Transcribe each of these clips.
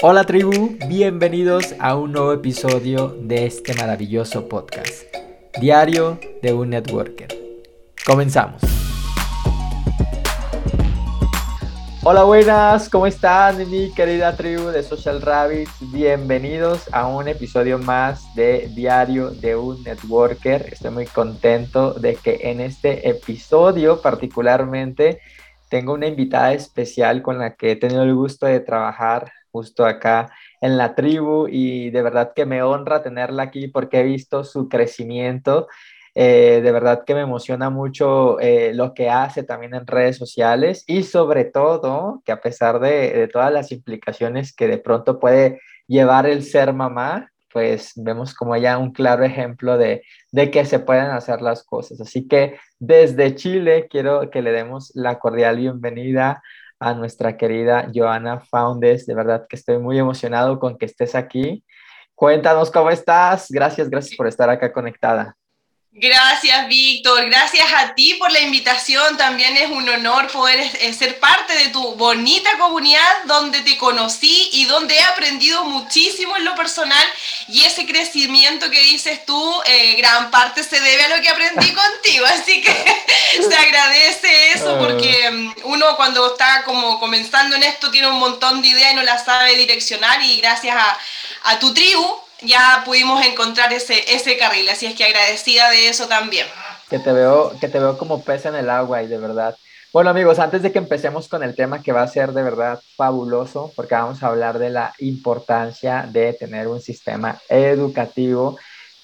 Hola tribu, bienvenidos a un nuevo episodio de este maravilloso podcast, Diario de un Networker. Comenzamos. Hola buenas, ¿cómo están mi querida tribu de Social Rabbits? Bienvenidos a un episodio más de Diario de un Networker. Estoy muy contento de que en este episodio particularmente tengo una invitada especial con la que he tenido el gusto de trabajar justo acá en la tribu y de verdad que me honra tenerla aquí porque he visto su crecimiento eh, de verdad que me emociona mucho eh, lo que hace también en redes sociales y sobre todo que a pesar de, todas las implicaciones que de pronto puede llevar el ser mamá, pues vemos como ya un claro ejemplo de, de que se pueden hacer las cosas. Así que desde Chile quiero que le demos la cordial bienvenida a nuestra querida Joana Foundes. De verdad que estoy muy emocionado con que estés aquí. Cuéntanos cómo estás. Gracias, gracias por estar acá conectada. Gracias, Víctor. Gracias a ti por la invitación. También es un honor poder eh, ser parte de tu bonita comunidad donde te conocí y donde he aprendido muchísimo en lo personal. Y ese crecimiento que dices tú, eh, gran parte se debe a lo que aprendí contigo. Así que se agradece eso ah. porque mm, uno cuando está como comenzando en esto tiene un montón de ideas y no las sabe direccionar. Y gracias a, a tu tribu ya pudimos encontrar ese, ese carril, así es que agradecida de eso también. Que te veo, que te veo como pez en el agua y de verdad. Bueno amigos, antes de que empecemos con el tema que va a ser de verdad fabuloso, porque vamos a hablar de la importancia de tener un sistema educativo,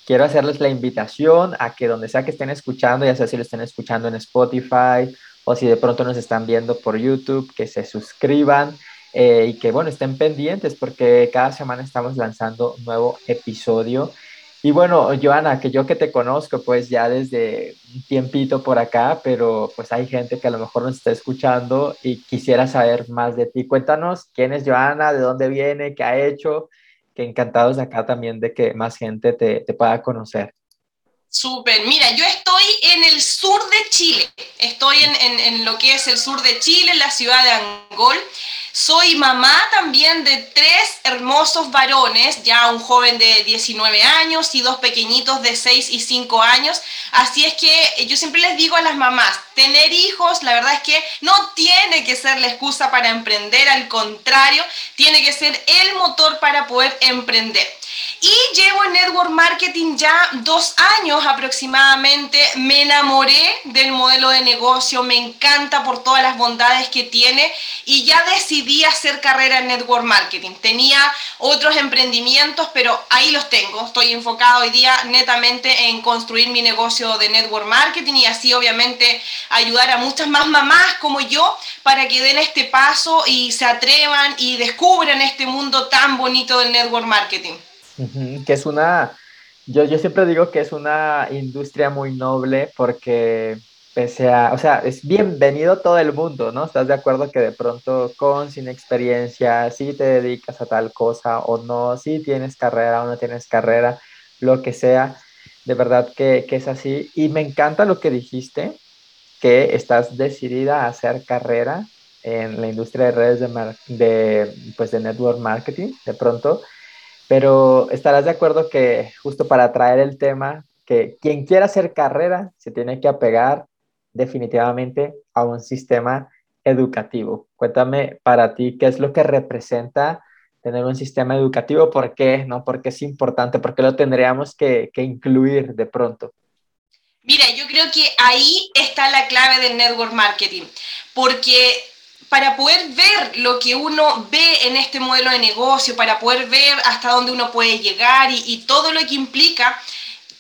quiero hacerles la invitación a que donde sea que estén escuchando, ya sea si lo estén escuchando en Spotify o si de pronto nos están viendo por YouTube, que se suscriban eh, y que bueno, estén pendientes porque cada semana estamos lanzando nuevo episodio. Y bueno, Joana, que yo que te conozco pues ya desde un tiempito por acá, pero pues hay gente que a lo mejor nos está escuchando y quisiera saber más de ti. Cuéntanos quién es Joana, de dónde viene, qué ha hecho, que encantados acá también de que más gente te, te pueda conocer. Súper, mira, yo estoy en el sur de Chile, estoy en, en, en, lo que es el sur de Chile, en la ciudad de Angol. Soy mamá también de tres hermosos varones, ya un joven de 19 años y dos pequeñitos de 6 y 5 años. Así es que yo siempre les digo a las mamás, tener hijos, la verdad es que no tiene que ser la excusa para emprender, al contrario, tiene que ser el motor para poder emprender. Y llevo en Network Marketing ya dos años aproximadamente. Me enamoré del modelo de negocio, me encanta por todas las bondades que tiene y ya decidí hacer carrera en Network Marketing. Tenía otros emprendimientos, pero ahí los tengo. Estoy enfocado hoy día netamente en construir mi negocio de Network Marketing y así obviamente ayudar a muchas más mamás como yo para que den este paso y se atrevan y descubran este mundo tan bonito del Network Marketing que es una, yo, yo siempre digo que es una industria muy noble porque pese a, o sea, es bienvenido todo el mundo, ¿no? ¿Estás de acuerdo que de pronto con, sin experiencia, si te dedicas a tal cosa o no, si tienes carrera o no tienes carrera, lo que sea, de verdad que, que es así. Y me encanta lo que dijiste, que estás decidida a hacer carrera en la industria de redes de, de, pues de network marketing, de pronto, pero estarás de acuerdo que justo para traer el tema, que quien quiera hacer carrera se tiene que apegar definitivamente a un sistema educativo. Cuéntame para ti qué es lo que representa tener un sistema educativo, por qué, ¿no? Porque es importante, por qué lo tendríamos que, que incluir de pronto. Mira, yo creo que ahí está la clave del network marketing, porque para poder ver lo que uno ve en este modelo de negocio, para poder ver hasta dónde uno puede llegar y, todo lo que implica,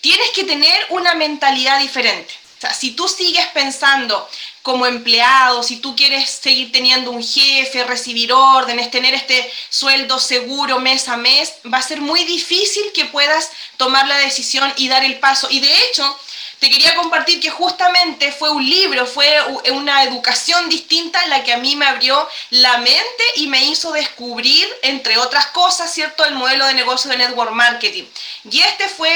tienes que tener una mentalidad diferente. Si tú sigues pensando como empleado, si tú quieres seguir teniendo un jefe, recibir órdenes, tener este sueldo seguro mes a mes, va a ser muy difícil que puedas tomar la decisión y dar el paso. Y de hecho, te quería compartir que justamente fue un libro, fue una educación distinta la que a mí me abrió la mente y me hizo descubrir, entre otras cosas, ¿cierto?, el modelo de negocio de network marketing. Y este fue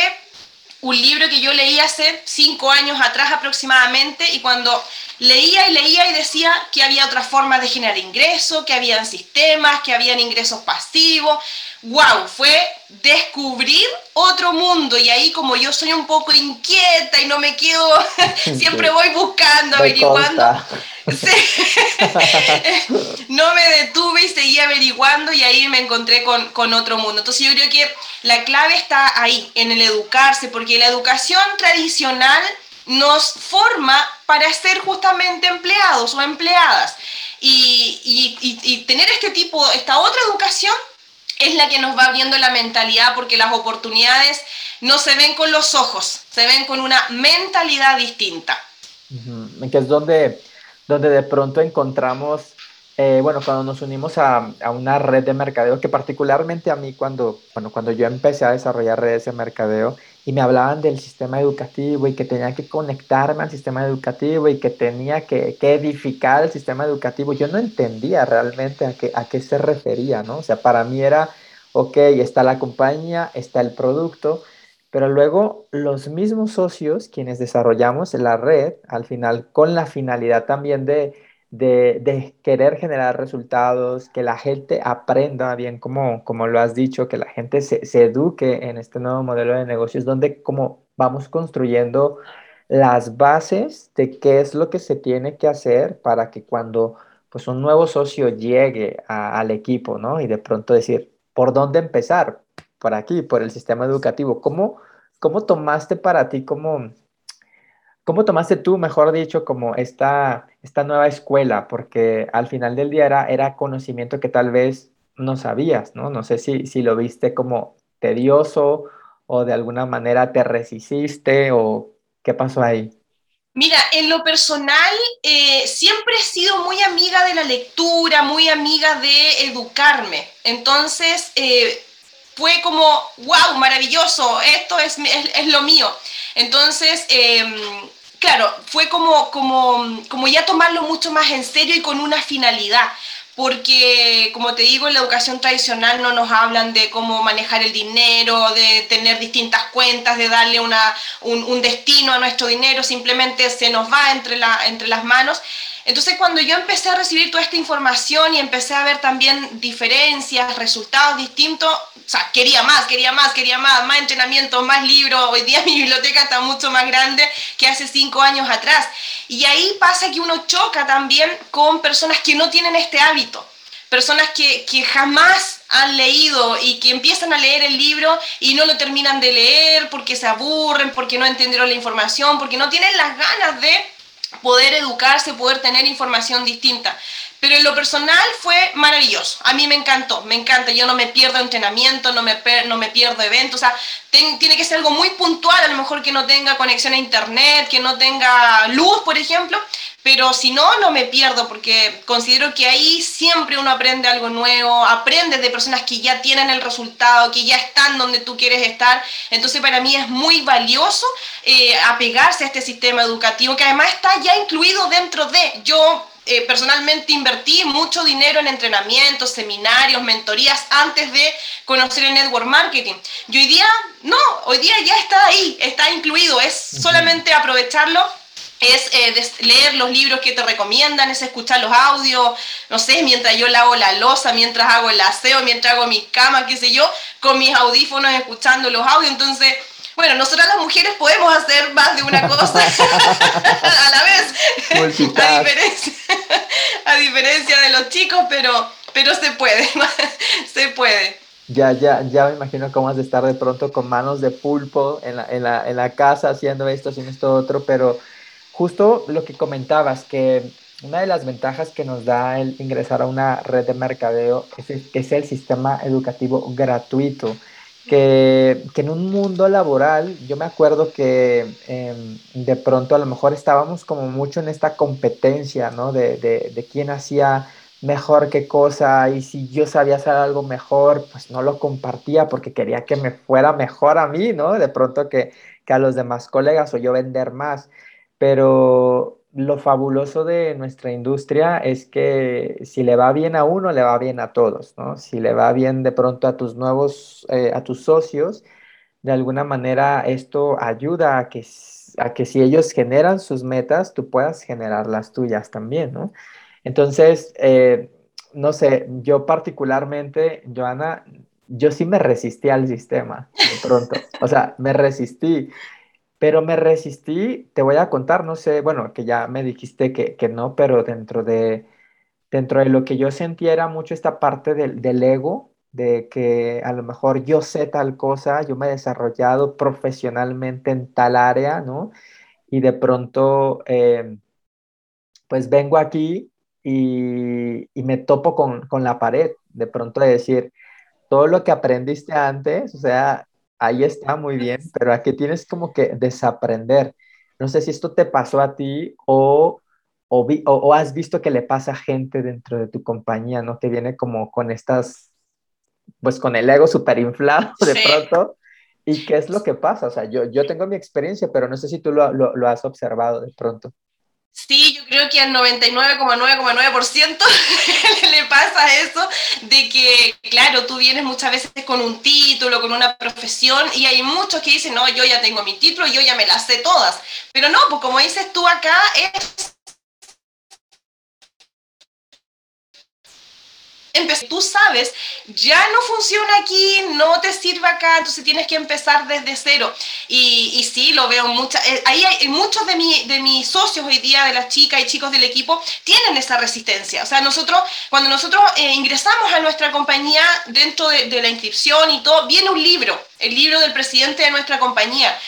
un libro que yo leí hace cinco años atrás aproximadamente y cuando leía y leía y decía que había otras formas de generar ingresos, que habían sistemas, que habían ingresos pasivos. ¡Wow! Fue descubrir otro mundo y ahí como yo soy un poco inquieta y no me quedo, siempre voy buscando, averiguando. no me detuve y seguí averiguando y ahí me encontré con, con otro mundo. Entonces yo creo que la clave está ahí, en el educarse, porque la educación tradicional nos forma para ser justamente empleados o empleadas. Y, tener este tipo, esta otra educación es la que nos va abriendo la mentalidad porque las oportunidades no se ven con los ojos, se ven con una mentalidad distinta. Que es donde, donde de pronto encontramos eh, bueno, cuando nos unimos a, a, una red de mercadeo, que particularmente a mí cuando, bueno, cuando yo empecé a desarrollar redes de mercadeo y me hablaban del sistema educativo y que tenía que conectarme al sistema educativo y que tenía que, que edificar el sistema educativo, yo no entendía realmente a qué, a qué se refería, ¿no? O sea, para mí era, ok, está la compañía, está el producto, pero luego los mismos socios, quienes desarrollamos la red, al final con la finalidad también de de, querer generar resultados, que la gente aprenda bien, como, como lo has dicho, que la gente se, eduque en este nuevo modelo de negocios, donde como vamos construyendo las bases de qué es lo que se tiene que hacer para que cuando pues un nuevo socio llegue al equipo, ¿no? Y de pronto decir, ¿por dónde empezar? Por aquí, por el sistema educativo. ¿Cómo, cómo tomaste para ti como ¿Cómo tomaste tú, mejor dicho, como esta, esta nueva escuela? Porque al final del día era, conocimiento que tal vez no sabías, ¿no? No sé si, si lo viste como tedioso o de alguna manera te resististe o qué pasó ahí. Mira, en lo personal, eh, siempre he sido muy amiga de la lectura, muy amiga de educarme. Entonces, eh, fue como, wow, maravilloso, esto es, es, lo mío. Entonces, em, claro, fue como, como, como ya tomarlo mucho más en serio y con una finalidad porque, como te digo, en la educación tradicional no nos hablan de cómo manejar el dinero, de tener distintas cuentas, de darle una, un, un, destino a nuestro dinero, simplemente se nos va entre, la, entre las manos. Entonces, cuando yo empecé a recibir toda esta información y empecé a ver también diferencias, resultados distintos, o sea, quería más, quería más, quería más, más entrenamiento, más libros. Hoy día mi biblioteca está mucho más grande que hace cinco años atrás. Y ahí pasa que uno choca también con personas que no tienen este hábito personas que, que, jamás han leído y que empiezan a leer el libro y no lo terminan de leer porque se aburren, porque no entendieron la información, porque no tienen las ganas de poder educarse, poder tener información distinta. Pero en lo personal fue maravilloso. A mí me encantó, me encanta. Yo no me pierdo entrenamiento, no me, no me pierdo eventos. O sea, tiene que ser algo muy puntual, a lo mejor que no tenga conexión a internet, que no tenga luz, por ejemplo. Pero si no, no me pierdo porque considero que ahí siempre uno aprende algo nuevo, aprende de personas que ya tienen el resultado, que ya están donde tú quieres estar. Entonces para mí es muy valioso eh, apegarse a este sistema educativo que además está ya incluido dentro de... Yo eh, personalmente invertí mucho dinero en entrenamientos, seminarios, mentorías antes de conocer el network marketing. Y hoy día, no, hoy día ya está ahí, está incluido, es solamente aprovecharlo es eh, leer los libros que te recomiendan, es escuchar los audios, no sé, mientras yo lavo la losa, mientras hago el aseo, mientras hago mis camas, qué sé yo, con mis audífonos escuchando los audios. Entonces, bueno, nosotras las mujeres podemos hacer más de una cosa a la vez, a diferencia, a diferencia, de los chicos, pero, pero se puede, se puede. Ya, ya, ya me imagino cómo has de estar de pronto con manos de pulpo en la, en la, en la casa haciendo esto, haciendo esto otro, pero justo lo que comentabas, que una de las ventajas que nos da el ingresar a una red de mercadeo es el, es el sistema educativo gratuito que, en un mundo laboral, yo me acuerdo que em, de pronto a lo mejor estábamos como mucho en esta competencia, ¿no? De, de, quién hacía mejor qué cosa y si yo sabía hacer algo mejor, pues no lo compartía porque quería que me fuera mejor a mí, ¿no? De pronto que, que a los demás colegas o yo vender más. Pero lo fabuloso de nuestra industria es que si le va bien a uno, le va bien a todos, ¿no? Si le va bien de pronto a tus nuevos, eh, a tus socios, de alguna manera esto ayuda a que, a que si ellos generan sus metas, tú puedas generar las tuyas también, ¿no? Entonces, eh, no sé, yo particularmente, Joana, yo sí me resistí al sistema de pronto, o sea, me resistí, pero me resistí, te voy a contar, no sé, bueno, que ya me dijiste que, que no, pero dentro de, dentro de lo que yo sentía era mucho esta parte del, del ego, de que a lo mejor yo sé tal cosa, yo me he desarrollado profesionalmente en tal área, ¿no? Y de pronto, eh, pues vengo aquí y, me topo con, con, la pared, de pronto de decir, todo lo que aprendiste antes, o sea, ahí está muy bien, pero aquí tienes como que desaprender. No sé si esto te pasó a ti o, o, vi, o, o has visto que le pasa a gente dentro de tu compañía, ¿no? Que viene como con estas, pues con el ego súper inflado de sí. pronto. ¿Y qué es lo que pasa? O sea, yo, yo tengo mi experiencia, pero no sé si tú lo, lo, lo has observado de pronto. Sí, yo creo que al 99,9,9% le pasa eso de que, claro, tú vienes muchas veces con un título, con una profesión, y hay muchos que dicen, no, yo ya tengo mi título, yo ya me las sé todas. Pero no, pues como dices tú acá, es tú sabes, ya no funciona aquí, no te sirve acá, entonces tienes que empezar desde cero. Y, y sí, lo veo mucha, eh, ahí hay muchos de, mi, de mis socios hoy día, de las chicas y chicos del equipo, tienen esa resistencia. O sea, nosotros, cuando nosotros eh, ingresamos a nuestra compañía, dentro de, de la inscripción y todo, viene un libro, el libro del presidente de nuestra compañía.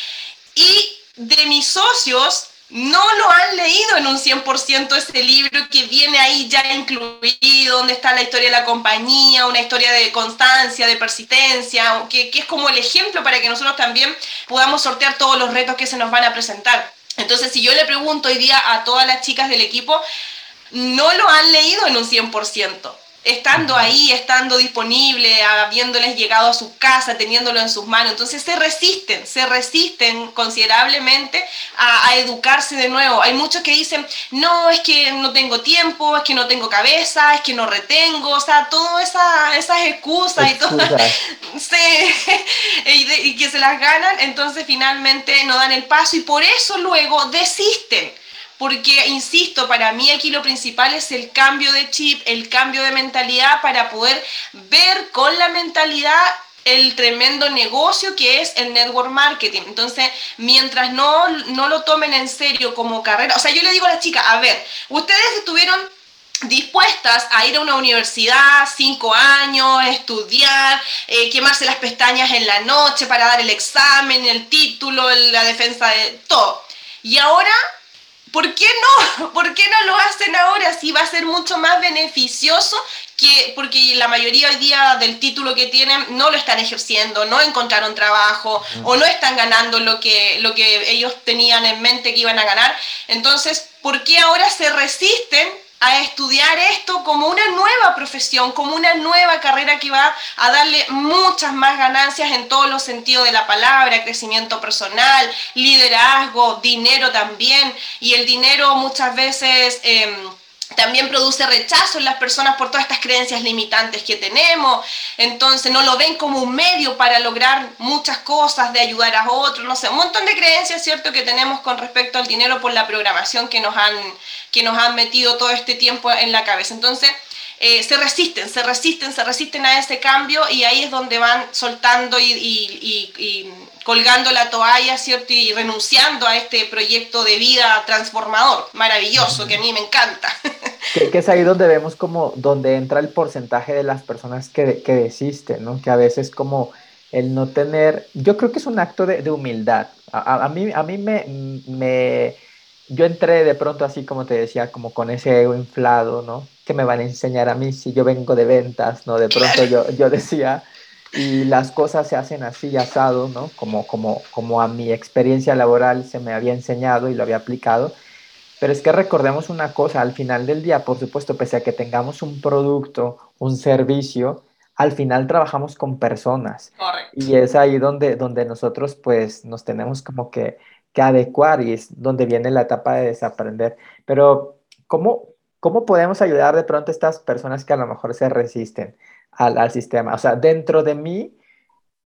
Y de mis socios, no lo han leído en un 100% ese libro que viene ahí ya incluido, donde está la historia de la compañía, una historia de constancia, de persistencia, que, que, es como el ejemplo para que nosotros también podamos sortear todos los retos que se nos van a presentar. Entonces, si yo le pregunto hoy día a todas las chicas del equipo, no lo han leído en un 100% estando ahí, estando disponible, habiéndoles llegado a su casa, teniéndolo en sus manos. Entonces se resisten, se resisten considerablemente a, a, educarse de nuevo. Hay muchos que dicen, no, es que no tengo tiempo, es que no tengo cabeza, es que no retengo, o sea, todas esa, esas excusas, excusas. y todo, sí, y, y que se las ganan, entonces finalmente no dan el paso y por eso luego desisten porque, insisto, para mí aquí lo principal es el cambio de chip, el cambio de mentalidad para poder ver con la mentalidad el tremendo negocio que es el network marketing. Entonces, mientras no, no lo tomen en serio como carrera, o sea, yo le digo a las chicas, a ver, ustedes estuvieron dispuestas a ir a una universidad, cinco años, estudiar, eh, quemarse las pestañas en la noche para dar el examen, el título, la defensa de todo. Y ahora ¿Por qué no? ¿Por qué no lo hacen ahora si va a ser mucho más beneficioso que porque la mayoría hoy día del título que tienen no lo están ejerciendo, no encontraron trabajo o no están ganando lo que, lo que ellos tenían en mente que iban a ganar? Entonces, ¿por qué ahora se resisten a estudiar esto como una nueva profesión, como una nueva carrera que va a darle muchas más ganancias en todos los sentidos de la palabra, crecimiento personal, liderazgo, dinero también, y el dinero muchas veces... Eh, también produce rechazo en las personas por todas estas creencias limitantes que tenemos, entonces no lo ven como un medio para lograr muchas cosas, de ayudar a otros, no sé, un montón de creencias, ¿cierto?, que tenemos con respecto al dinero por la programación que nos han que nos han metido todo este tiempo en la cabeza. Entonces, eh, se resisten, se resisten, se resisten a ese cambio y ahí es donde van soltando y, y, y, y, colgando la toalla, ¿cierto? Y renunciando a este proyecto de vida transformador, maravilloso, que a mí me encanta. Que, que, es ahí donde vemos como, donde entra el porcentaje de las personas que, que desisten, ¿no? Que a veces como el no tener, yo creo que es un acto de, de humildad. A, a, mí, a mí me, me yo entré de pronto así como te decía, como con ese ego inflado, ¿no? ¿Qué me van a enseñar a mí si yo vengo de ventas, ¿no? De pronto yo, yo decía, y las cosas se hacen así asado, ¿no? Como, como, como a mi experiencia laboral se me había enseñado y lo había aplicado. Pero es que recordemos una cosa, al final del día, por supuesto, pese a que tengamos un producto, un servicio, al final trabajamos con personas. Correcto. Y es ahí donde, donde nosotros pues nos tenemos como que que adecuar y es donde viene la etapa de desaprender. Pero, ¿cómo, cómo podemos ayudar de pronto a estas personas que a lo mejor se resisten al, al sistema? O sea, dentro de mí,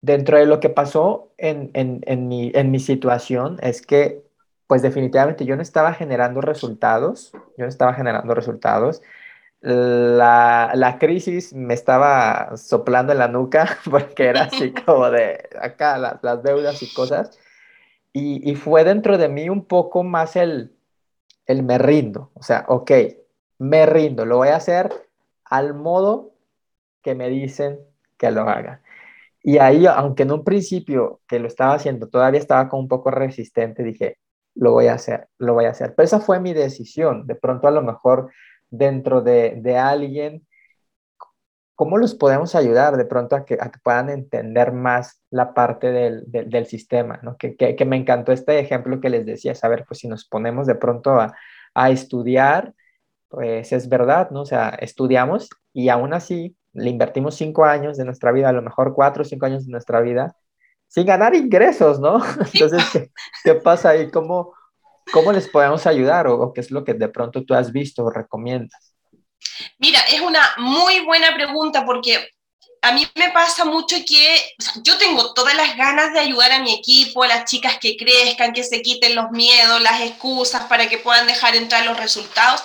dentro de lo que pasó en, en, en, mi, en mi situación es que, pues definitivamente yo no estaba generando resultados, yo no estaba generando resultados. La, la, crisis me estaba soplando en la nuca porque era así como de acá las, las deudas y cosas. Y, y, fue dentro de mí un poco más el, el me rindo. O sea, ok, me rindo, lo voy a hacer al modo que me dicen que lo haga. Y ahí, aunque en un principio que lo estaba haciendo, todavía estaba como un poco resistente, dije, lo voy a hacer, lo voy a hacer. Pero esa fue mi decisión. De pronto, a lo mejor dentro de, de alguien, ¿cómo los podemos ayudar de pronto a que, puedan entender más la parte del, del, del sistema? ¿no? Que, que, que, me encantó este ejemplo que les decía, saber, pues si nos ponemos de pronto a, a estudiar, pues es verdad, ¿no? O sea, estudiamos y aún así le invertimos cinco años de nuestra vida, a lo mejor cuatro o cinco años de nuestra vida, sin ganar ingresos, ¿no? Entonces, ¿qué, qué pasa ahí? ¿Cómo, ¿Cómo les podemos ayudar o, o, qué es lo que de pronto tú has visto o recomiendas? Mira, es una muy buena pregunta porque a mí me pasa mucho que o sea, yo tengo todas las ganas de ayudar a mi equipo, a las chicas que crezcan, que se quiten los miedos, las excusas para que puedan dejar entrar los resultados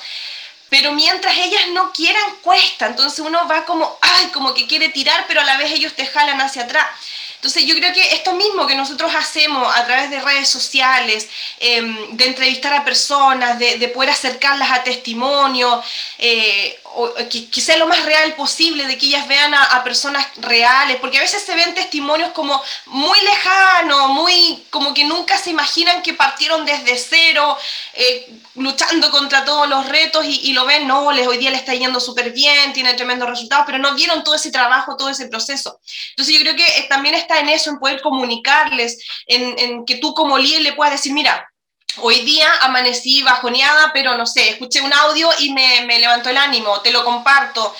pero mientras ellas no quieran, cuesta. Entonces uno va como, ay, como que quiere tirar, pero a la vez ellos te jalan hacia atrás. Entonces yo creo que esto mismo que nosotros hacemos a través de redes sociales, eh, de entrevistar a personas, de, de, poder acercarlas a testimonio, eh, o, que, sea lo más real posible, de que ellas vean a, personas reales, porque a veces se ven testimonios como muy lejanos, muy como que nunca se imaginan que partieron desde cero, eh, luchando contra todos los retos y, y, lo ven, no, les, hoy día le está yendo súper bien, tiene tremendos resultados, pero no vieron todo ese trabajo, todo ese proceso. Entonces yo creo que eh, también está en eso, en poder comunicarles, en, en que tú como líder le puedas decir, mira, hoy día amanecí bajoneada, pero no sé, escuché un audio y me, levantó el ánimo, te lo comparto.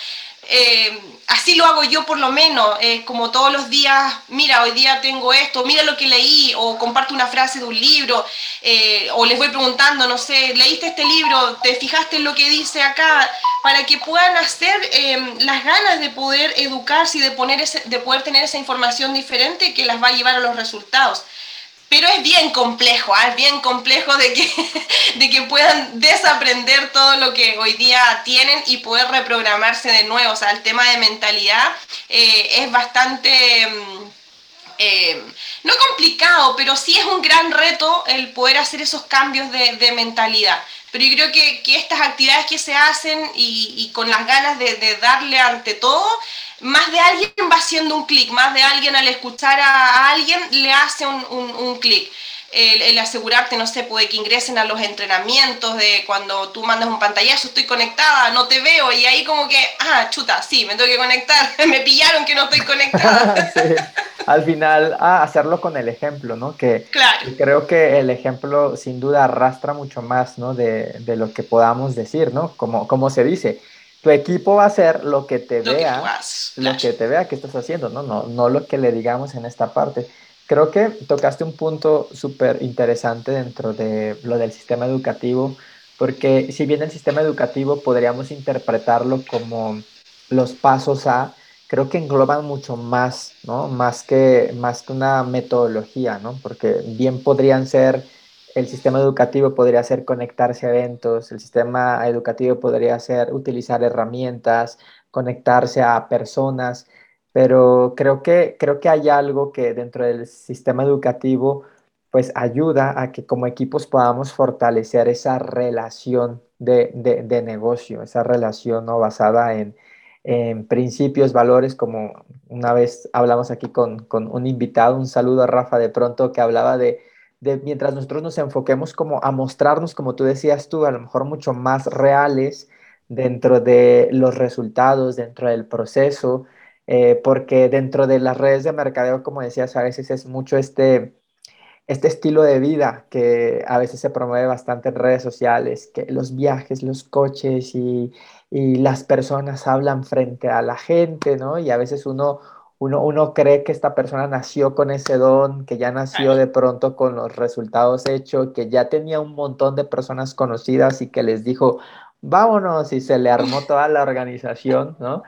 Eh, así lo hago yo por lo menos, como todos los días, mira, hoy día tengo esto, mira lo que leí, o comparto una frase de un libro, eh, o les voy preguntando, no sé, leíste este libro, te fijaste en lo que dice acá, para que puedan hacer eh, las ganas de poder educarse y de, poner ese, de poder tener esa información diferente que las va a llevar a los resultados pero es bien complejo, ¿eh? es bien complejo de que, de que puedan desaprender todo lo que hoy día tienen y poder reprogramarse de nuevo. O sea, el tema de mentalidad eh, es bastante, eh, no complicado, pero sí es un gran reto el poder hacer esos cambios de, de mentalidad. Pero yo creo que, que, estas actividades que se hacen y, con las ganas de, darle ante todo, más de alguien va haciendo un clic, más de alguien al escuchar a alguien le hace un, un clic. El, el, asegurarte, no sé, puede que ingresen a los entrenamientos de cuando tú mandas un pantallazo, estoy conectada, no te veo, y ahí como que, ah, chuta, sí, me tengo que conectar, me pillaron que no estoy conectada. sí. Al final, ah, hacerlo con el ejemplo, ¿no? Que, claro. creo que el ejemplo sin duda arrastra mucho más, ¿no? De, de lo que podamos decir, ¿no? Como, como se dice, tu equipo va a hacer lo que te lo vea, que lo que te vea que estás haciendo, ¿no? No, no lo que le digamos en esta parte. Creo que tocaste un punto súper interesante dentro de lo del sistema educativo, porque si bien el sistema educativo podríamos interpretarlo como los pasos a, creo que engloban mucho más, ¿no? Más que, más que una metodología, ¿no? Porque bien podrían ser el sistema educativo podría ser conectarse a eventos, el sistema educativo podría ser utilizar herramientas, conectarse a personas, pero creo que, creo que hay algo que dentro del sistema educativo pues ayuda a que como equipos podamos fortalecer esa relación de, de, negocio, esa relación ¿no? basada en, en, principios, valores, como una vez hablamos aquí con, con un invitado, un saludo a Rafa de pronto que hablaba de de mientras nosotros nos enfoquemos como a mostrarnos, como tú decías tú, a lo mejor mucho más reales dentro de los resultados, dentro del proceso, eh, porque dentro de las redes de mercadeo, como decías, a veces es mucho este, este estilo de vida que a veces se promueve bastante en redes sociales, que los viajes, los coches y, y las personas hablan frente a la gente, ¿no? Y a veces uno uno, uno, cree que esta persona nació con ese don, que ya nació de pronto con los resultados hechos, que ya tenía un montón de personas conocidas y que les dijo, vámonos, y se le armó toda la organización, ¿no?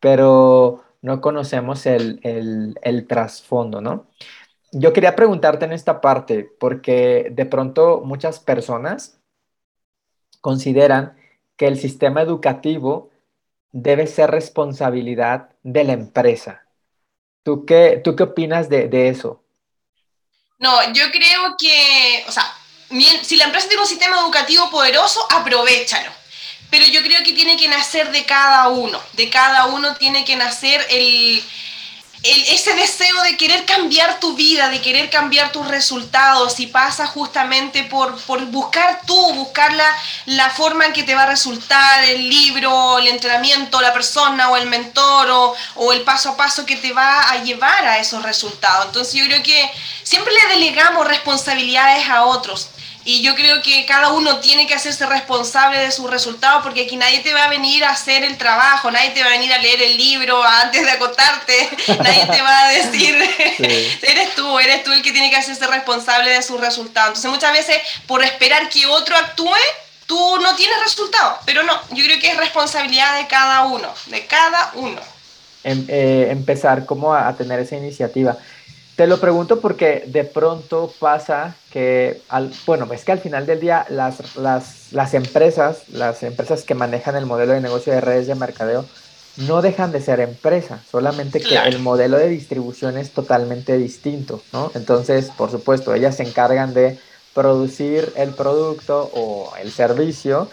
Pero no conocemos el, el, el trasfondo, ¿no? Yo quería preguntarte en esta parte, porque de pronto muchas personas consideran que el sistema educativo debe ser responsabilidad de la empresa. ¿Tú qué, tú qué opinas de, de eso? No, yo creo que, o sea, si la empresa tiene un sistema educativo poderoso, aprovechalo. Pero yo creo que tiene que nacer de cada uno, de cada uno tiene que nacer el, ese deseo de querer cambiar tu vida, de querer cambiar tus resultados, y pasa justamente por, buscar tú, buscar la, forma en que te va a resultar el libro, el entrenamiento, la persona o el mentor o, o el paso a paso que te va a llevar a esos resultados. Entonces yo creo que siempre le delegamos responsabilidades a otros. Y yo creo que cada uno tiene que hacerse responsable de sus resultados porque aquí nadie te va a venir a hacer el trabajo, nadie te va a venir a leer el libro antes de acostarte, nadie te va a decir, eres tú, eres tú el que tiene que hacerse responsable de sus resultados. Entonces muchas veces por esperar que otro actúe, tú no tienes resultados, pero no, yo creo que es responsabilidad de cada uno, de cada uno. Em, eh, empezar como a tener esa iniciativa. Te lo pregunto porque de pronto pasa que, al, bueno, es que al final del día las, las, las, empresas, las empresas que manejan el modelo de negocio de redes de mercadeo, no dejan de ser empresas, solamente que el modelo de distribución es totalmente distinto, ¿no? Entonces, por supuesto, ellas se encargan de producir el producto o el servicio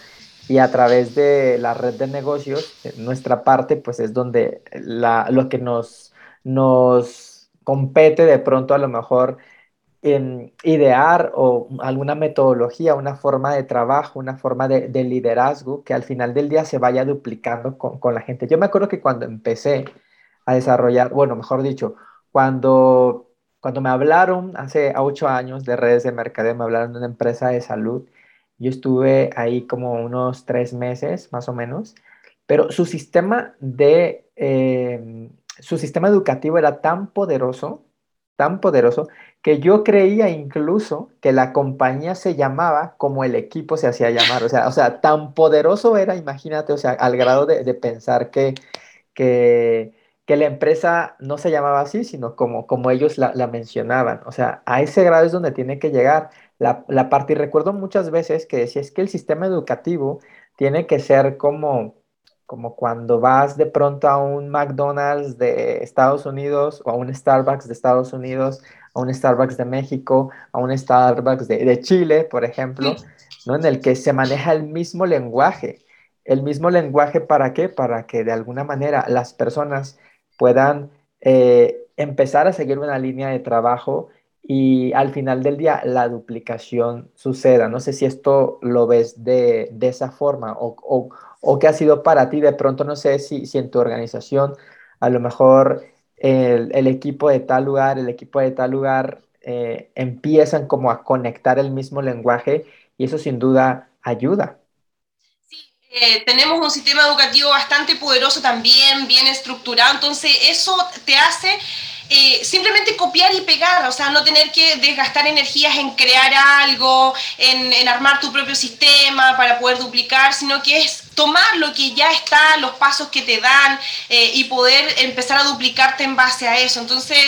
y a través de la red de negocios, nuestra parte, pues es donde la, lo que nos, nos compete de pronto a lo mejor en idear o alguna metodología, una forma de trabajo, una forma de, liderazgo que al final del día se vaya duplicando con, la gente. Yo me acuerdo que cuando empecé a desarrollar, bueno, mejor dicho, cuando, cuando me hablaron hace ocho años de redes de mercadeo, me hablaron de una empresa de salud, yo estuve ahí como unos tres meses más o menos, pero su sistema de... Eh, su sistema educativo era tan poderoso, tan poderoso, que yo creía incluso que la compañía se llamaba como el equipo se hacía llamar. O sea, o sea tan poderoso era, imagínate, o sea, al grado de, pensar que, que, la empresa no se llamaba así, sino como, como ellos la, mencionaban. O sea, a ese grado es donde tiene que llegar la, la parte. Y recuerdo muchas veces que decía, es que el sistema educativo tiene que ser como como cuando vas de pronto a un McDonald's de Estados Unidos o a un Starbucks de Estados Unidos, a un Starbucks de México, a un Starbucks de, Chile, por ejemplo, ¿no? en el que se maneja el mismo lenguaje. El mismo lenguaje para qué? Para que de alguna manera las personas puedan eh, empezar a seguir una línea de trabajo y al final del día la duplicación suceda. No sé si esto lo ves de, esa forma o, o qué ha sido para ti. De pronto no sé si, si en tu organización a lo mejor el, equipo de tal lugar, el equipo de tal lugar eh, empiezan como a conectar el mismo lenguaje y eso sin duda ayuda. Eh, tenemos un sistema educativo bastante poderoso también, bien estructurado, entonces eso te hace eh, simplemente copiar y pegar, o sea, no tener que desgastar energías en crear algo, en, en, armar tu propio sistema para poder duplicar, sino que es tomar lo que ya está, los pasos que te dan eh, y poder empezar a duplicarte en base a eso. Entonces,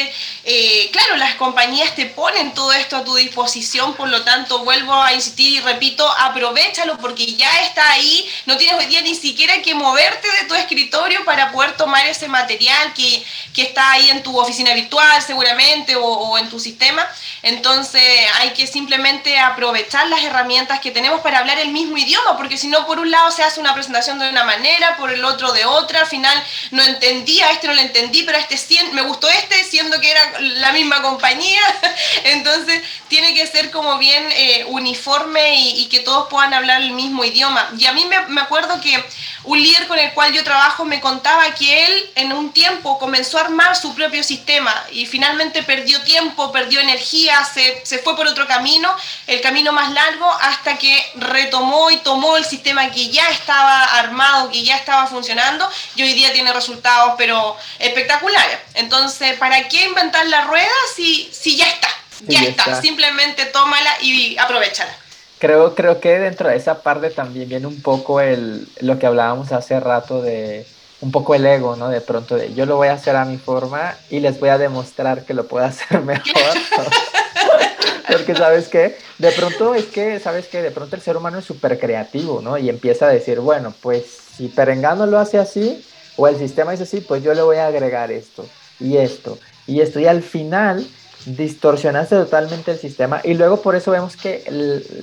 eh, claro, las compañías te ponen todo esto a tu disposición, por lo tanto, vuelvo a insistir y repito, aprovechalo porque ya está ahí, no tienes hoy día ni siquiera que moverte de tu escritorio para poder tomar ese material que, que está ahí en tu oficina virtual seguramente o, o en tu sistema. Entonces, hay que simplemente aprovechar las herramientas que tenemos para hablar el mismo idioma, porque si no, por un lado se hace una presentación de una manera, por el otro de otra, al final no entendía, este no lo entendí, pero este me gustó este, siendo que era la misma compañía, entonces tiene que ser como bien eh, uniforme y, que todos puedan hablar el mismo idioma. Y a mí me, me acuerdo que un líder con el cual yo trabajo me contaba que él en un tiempo comenzó a armar su propio sistema y finalmente perdió tiempo, perdió energía, se, se, fue por otro camino, el camino más largo, hasta que retomó y tomó el sistema que ya estaba armado, que ya estaba funcionando y hoy día tiene resultados pero espectaculares. Entonces, ¿para qué inventar la rueda si, si ya está? Ya, está. simplemente tómala y aprovechala. Creo, creo que dentro de esa parte también viene un poco el, lo que hablábamos hace rato de un poco el ego, ¿no? De pronto de yo lo voy a hacer a mi forma y les voy a demostrar que lo puedo hacer mejor. Porque sabes qué, de pronto es que, sabes que de pronto el ser humano es súper creativo, ¿no? Y empieza a decir, bueno, pues si Perengano lo hace así o el sistema dice así, pues yo le voy a agregar esto y esto y esto. Y al final distorsionaste totalmente el sistema y luego por eso vemos que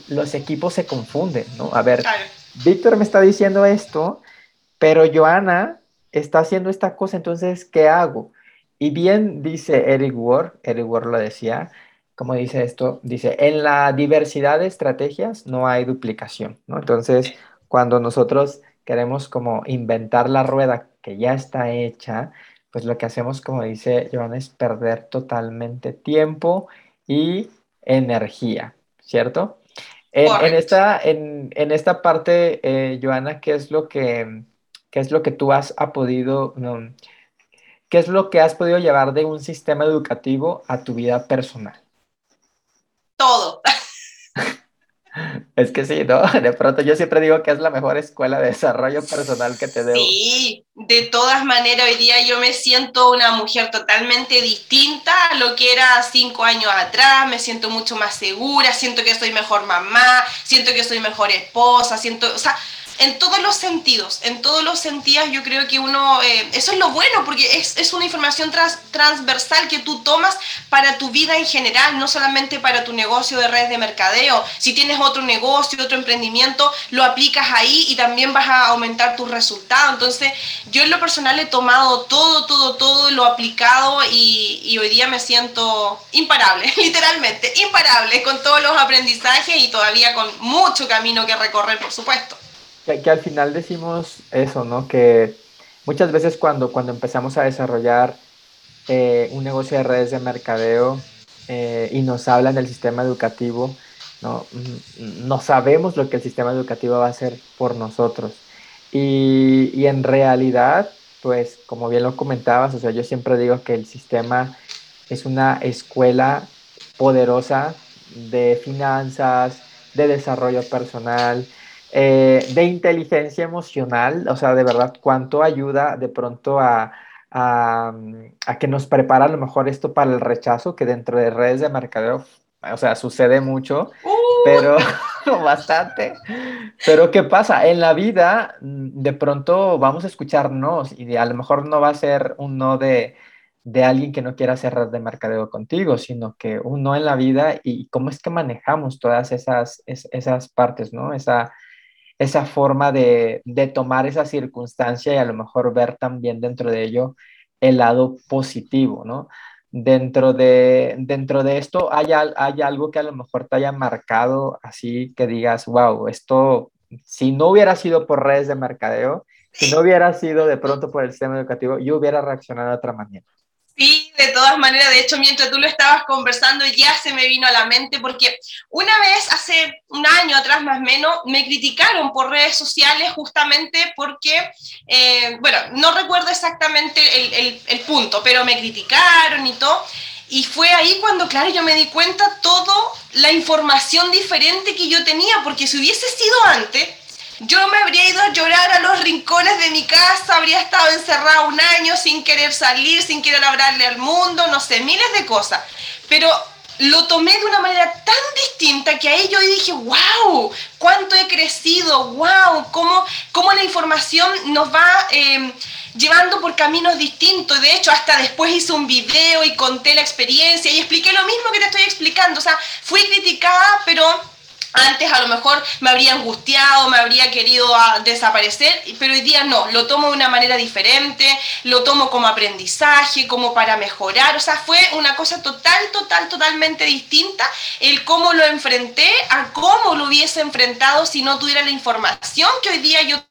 los equipos se confunden, ¿no? A ver, Víctor me está diciendo esto, pero Joana está haciendo esta cosa, entonces, ¿qué hago? Y bien dice Eric Ward, Eric Ward lo decía, como dice esto, dice, en la diversidad de estrategias no hay duplicación, ¿no? Entonces, cuando nosotros queremos como inventar la rueda que ya está hecha, pues lo que hacemos, como dice Joana, es perder totalmente tiempo y energía, ¿cierto? En, esta, en, esta parte, eh, Joana, ¿qué es lo que, qué es lo que tú has podido, qué es lo que has podido llevar de un sistema educativo a tu vida personal? Todo. Es que sí, ¿no? De pronto yo siempre digo que es la mejor escuela de desarrollo personal que te debo. Sí, de todas maneras, hoy día yo me siento una mujer totalmente distinta a lo que era cinco años atrás, me siento mucho más segura, siento que soy mejor mamá, siento que soy mejor esposa, siento, o sea, en todos los sentidos, en todos los sentidos yo creo que uno, eh, eso es lo bueno, porque es, es una información transversal que tú tomas para tu vida en general, no solamente para tu negocio de redes de mercadeo. Si tienes otro negocio, otro emprendimiento, lo aplicas ahí y también vas a aumentar tus resultados. Entonces, yo en lo personal he tomado todo, todo, todo, lo aplicado y hoy día me siento imparable, literalmente, imparable con todos los aprendizajes y todavía con mucho camino que recorrer, por supuesto que, al final decimos eso, ¿no? Que muchas veces cuando, cuando empezamos a desarrollar eh, un negocio de redes de mercadeo eh, y nos hablan del sistema educativo, ¿no? Mm, no sabemos lo que el sistema educativo va a hacer por nosotros. Y, y en realidad, pues como bien lo comentabas, o sea, yo siempre digo que el sistema es una escuela poderosa de finanzas, de desarrollo personal, eh, de inteligencia emocional, o sea, de verdad, cuánto ayuda de pronto a, a, que nos prepara a lo mejor esto para el rechazo, que dentro de redes de mercadeo, o sea, sucede mucho, uh. pero bastante. Pero ¿qué pasa? En la vida, mm, de pronto vamos a escuchar no, y a lo mejor no va a ser un no de, de alguien que no quiera hacer red de mercadeo contigo, sino que un no en la vida y cómo es que manejamos todas esas, esas partes, ¿no? Esa esa forma de, tomar esa circunstancia y a lo mejor ver también dentro de ello el lado positivo, ¿no? Dentro de, dentro de esto hay, hay algo que a lo mejor te haya marcado así que digas, wow, esto, si no hubiera sido por redes de mercadeo, si no hubiera sido de pronto por el sistema educativo, yo hubiera reaccionado de otra manera. De todas maneras, de hecho, mientras tú lo estabas conversando, ya se me vino a la mente, porque una vez, hace un año atrás más o menos, me criticaron por redes sociales justamente porque, eh, bueno, no recuerdo exactamente el, el punto, pero me criticaron y todo. Y fue ahí cuando, claro, yo me di cuenta toda la información diferente que yo tenía, porque si hubiese sido antes, yo me habría ido a llorar a los rincones de mi casa, habría estado encerrada un año sin querer salir, sin querer hablarle al mundo, no sé, miles de cosas. Pero lo tomé de una manera tan distinta que ahí yo dije, wow, cuánto he crecido, wow, cómo, cómo la información nos va em, llevando por caminos distintos. De hecho, hasta después hice un video y conté la experiencia y expliqué lo mismo que te estoy explicando. O sea, fui criticada, pero antes a lo mejor me habría angustiado, me habría querido ah, desaparecer, pero hoy día no, lo tomo de una manera diferente, lo tomo como aprendizaje, como para mejorar, o sea, fue una cosa total, total, totalmente distinta el cómo lo enfrenté a cómo lo hubiese enfrentado si no tuviera la información que hoy día yo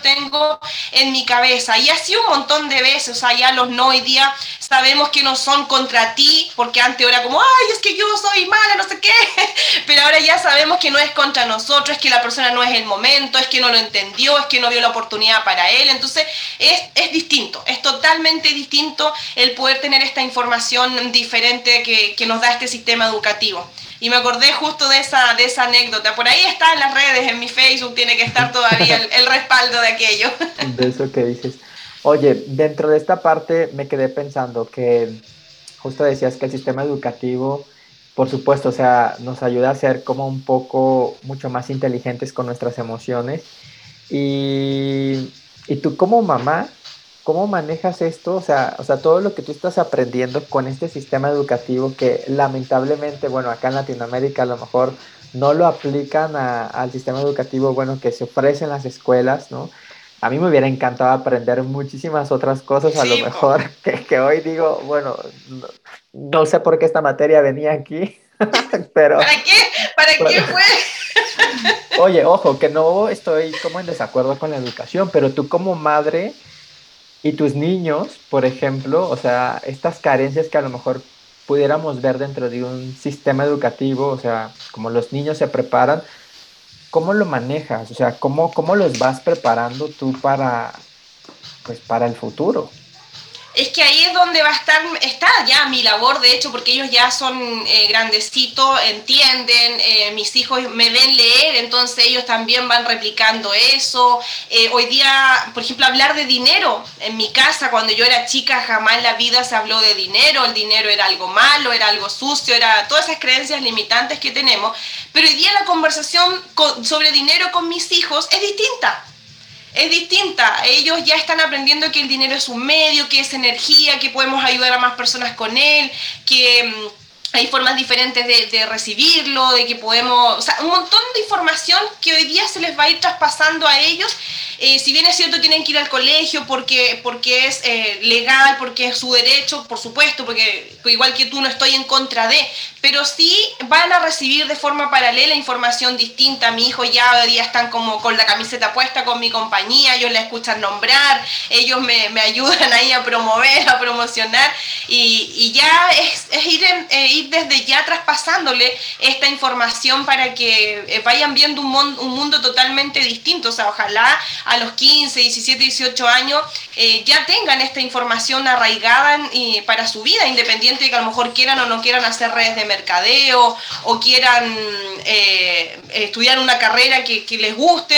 tengo en mi cabeza. Y así un montón de veces, o sea, ya los no hoy día sabemos que no son contra ti, porque antes era como, ay, es que yo soy mala, no sé qué, pero ahora ya sabemos que no es contra nosotros, es que la persona no es el momento, es que no lo entendió, es que no vio la oportunidad para él, entonces es, es distinto, es totalmente distinto el poder tener esta información diferente que, que nos da este sistema educativo y me acordé justo de esa, de esa anécdota. Por ahí está en las redes, en mi Facebook, tiene que estar todavía el, respaldo de aquello. De eso que dices. Oye, dentro de esta parte me quedé pensando que justo decías que el sistema educativo, por supuesto, o sea, nos ayuda a ser como un poco mucho más inteligentes con nuestras emociones. Y, y tú como mamá, ¿cómo manejas esto? O sea, o sea, todo lo que tú estás aprendiendo con este sistema educativo que lamentablemente, bueno, acá en Latinoamérica a lo mejor no lo aplican a, al sistema educativo, bueno, que se ofrece en las escuelas, ¿no? A mí me hubiera encantado aprender muchísimas otras cosas, a lo mejor, que, que, hoy digo, bueno, no, no, sé por qué esta materia venía aquí, pero... ¿Para qué? ¿Para qué fue? Oye, ojo, que no estoy como en desacuerdo con la educación, pero tú como madre y tus niños, por ejemplo, o sea, estas carencias que a lo mejor pudiéramos ver dentro de un sistema educativo, o sea, como los niños se preparan, ¿cómo lo manejas? O sea, ¿cómo, cómo los vas preparando tú para, pues, para el futuro? Es que ahí es donde va a estar, está ya mi labor, de hecho, porque ellos ya son eh, grandecitos, entienden, eh, mis hijos me ven leer, entonces ellos también van replicando eso. Eh, hoy día, por ejemplo, hablar de dinero. En mi casa, cuando yo era chica, jamás en la vida se habló de dinero, el dinero era algo malo, era algo sucio, era todas esas creencias limitantes que tenemos. Pero hoy día la conversación sobre dinero con mis hijos es distinta es distinta. Ellos ya están aprendiendo que el dinero es un medio, que es energía, que podemos ayudar a más personas con él, que mm, hay formas diferentes de, recibirlo, de que podemos, o sea, un montón de información que hoy día se les va a ir traspasando a ellos eh, si bien es cierto, tienen que ir al colegio porque, porque es eh, legal, porque es su derecho, por supuesto, porque igual que tú no estoy en contra de, pero sí van a recibir de forma paralela información distinta. Mi hijo ya hoy día están como con la camiseta puesta con mi compañía, ellos la escuchan nombrar, ellos me, me ayudan ahí a promover, a promocionar, y, y ya es, ir, eh, ir, desde ya traspasándole esta información para que vayan viendo un, un mundo totalmente distinto. O sea, ojalá a los 15, 17, 18 años eh, ya tengan esta información arraigada para su vida, independiente de que a lo mejor quieran o no quieran hacer redes de mercadeo o quieran eh, estudiar una carrera que, que les guste.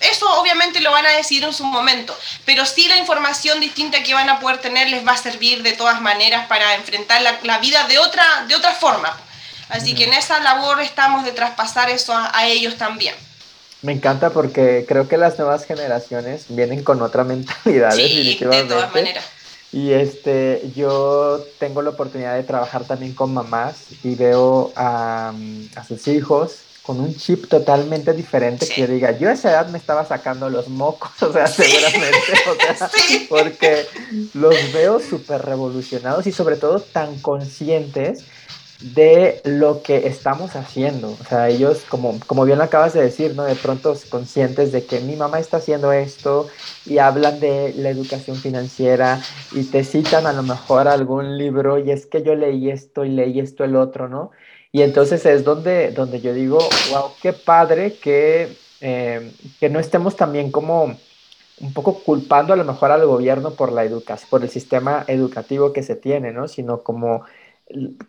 Eso obviamente lo van a decidir en su momento, pero sí la información distinta que van a poder tener les va a servir de todas maneras para enfrentar la, la vida de otra, de otra forma. Así que en esa labor estamos de traspasar eso a, a ellos también. Me encanta porque creo que las nuevas generaciones vienen con otra mentalidad, sí, definitivamente. De todas maneras. Y este, yo tengo la oportunidad de trabajar también con mamás y veo a, a sus hijos con un chip totalmente diferente sí. que yo diga, yo a esa edad me estaba sacando los mocos, o sea, sí. seguramente, o sea, sí. porque los veo súper revolucionados y sobre todo tan conscientes de lo que estamos haciendo. O sea, ellos, como, como bien lo acabas de decir, ¿no? De pronto conscientes de que mi mamá está haciendo esto y hablan de la educación financiera y te citan a lo mejor algún libro y es que yo leí esto y leí esto el otro, ¿no? Y entonces es donde, donde yo digo, wow, qué padre que, eh, que no estemos también como un poco culpando a lo mejor al gobierno por la educación, por el sistema educativo que se tiene, ¿no? Sino como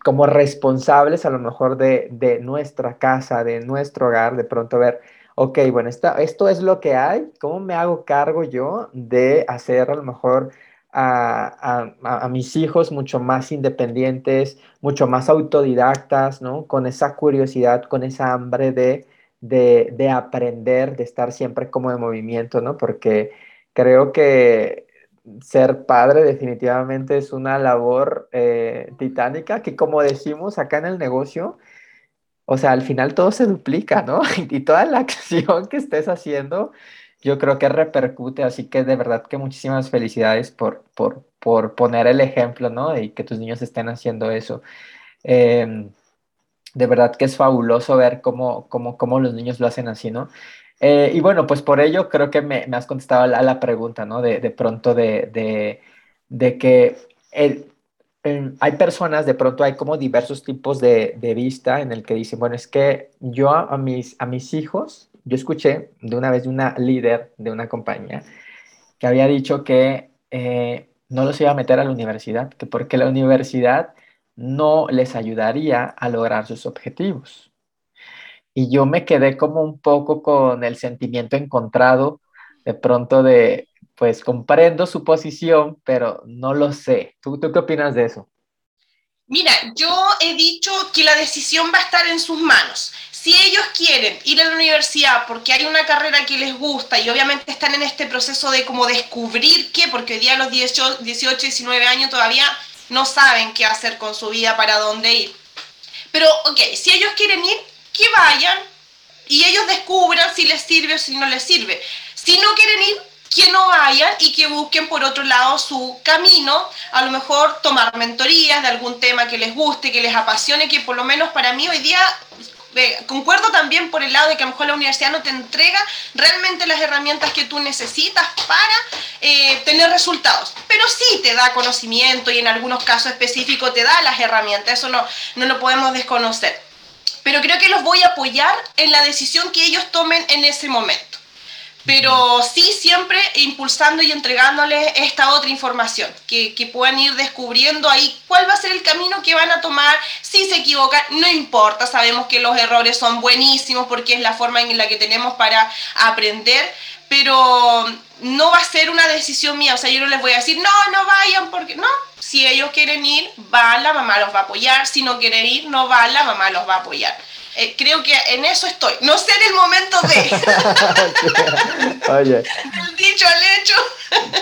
como responsables a lo mejor de, de, nuestra casa, de nuestro hogar, de pronto ver, ok, bueno, esta, esto es lo que hay, ¿cómo me hago cargo yo de hacer a lo mejor a, a, a, mis hijos mucho más independientes, mucho más autodidactas, ¿no? Con esa curiosidad, con esa hambre de, de, de aprender, de estar siempre como de movimiento, ¿no? Porque creo que ser padre definitivamente es una labor eh, titánica que como decimos acá en el negocio, o sea, al final todo se duplica, ¿no? Y toda la acción que estés haciendo, yo creo que repercute, así que de verdad que muchísimas felicidades por, por, por poner el ejemplo, ¿no? Y que tus niños estén haciendo eso. Eh, de verdad que es fabuloso ver cómo, cómo, cómo los niños lo hacen así, ¿no? Eh, y bueno, pues por ello creo que me, me has contestado a la, pregunta, ¿no? De, de pronto de, de, de que el, hay personas, de pronto hay como diversos tipos de, de, vista en el que dicen, bueno, es que yo a mis, a mis hijos, yo escuché de una vez de una líder de una compañía que había dicho que eh, no los iba a meter a la universidad, que porque la universidad no les ayudaría a lograr sus objetivos. Y yo me quedé como un poco con el sentimiento encontrado de pronto de, pues comprendo su posición, pero no lo sé. ¿Tú, ¿Tú qué opinas de eso? Mira, yo he dicho que la decisión va a estar en sus manos. Si ellos quieren ir a la universidad porque hay una carrera que les gusta y obviamente están en este proceso de como descubrir qué, porque hoy día a los 18, 18 19 años todavía no saben qué hacer con su vida, para dónde ir. Pero, ok, si ellos quieren ir, que vayan y ellos descubran si les sirve o si no les sirve. Si no quieren ir, que no vayan y que busquen por otro lado su camino, a lo mejor tomar mentorías de algún tema que les guste, que les apasione, que por lo menos para mí hoy día concuerdo también por el lado de que a lo mejor la universidad no te entrega realmente las herramientas que tú necesitas para eh, tener resultados, pero sí te da conocimiento y en algunos casos específicos te da las herramientas, eso no, no lo podemos desconocer. Pero creo que los voy a apoyar en la decisión que ellos tomen en ese momento. Pero sí siempre impulsando y entregándoles esta otra información, que, que, puedan ir descubriendo ahí cuál va a ser el camino que van a tomar, si se equivocan, no importa, sabemos que los errores son buenísimos porque es la forma en la que tenemos para aprender, pero no va a ser una decisión mía, o sea, yo no les voy a decir, no, no vayan, porque no, si ellos quieren ir, van, la mamá los va a apoyar, si no quieren ir, no van, la mamá los va a apoyar. Eh, creo que en eso estoy. No sé en el momento de... Oye. El dicho al hecho.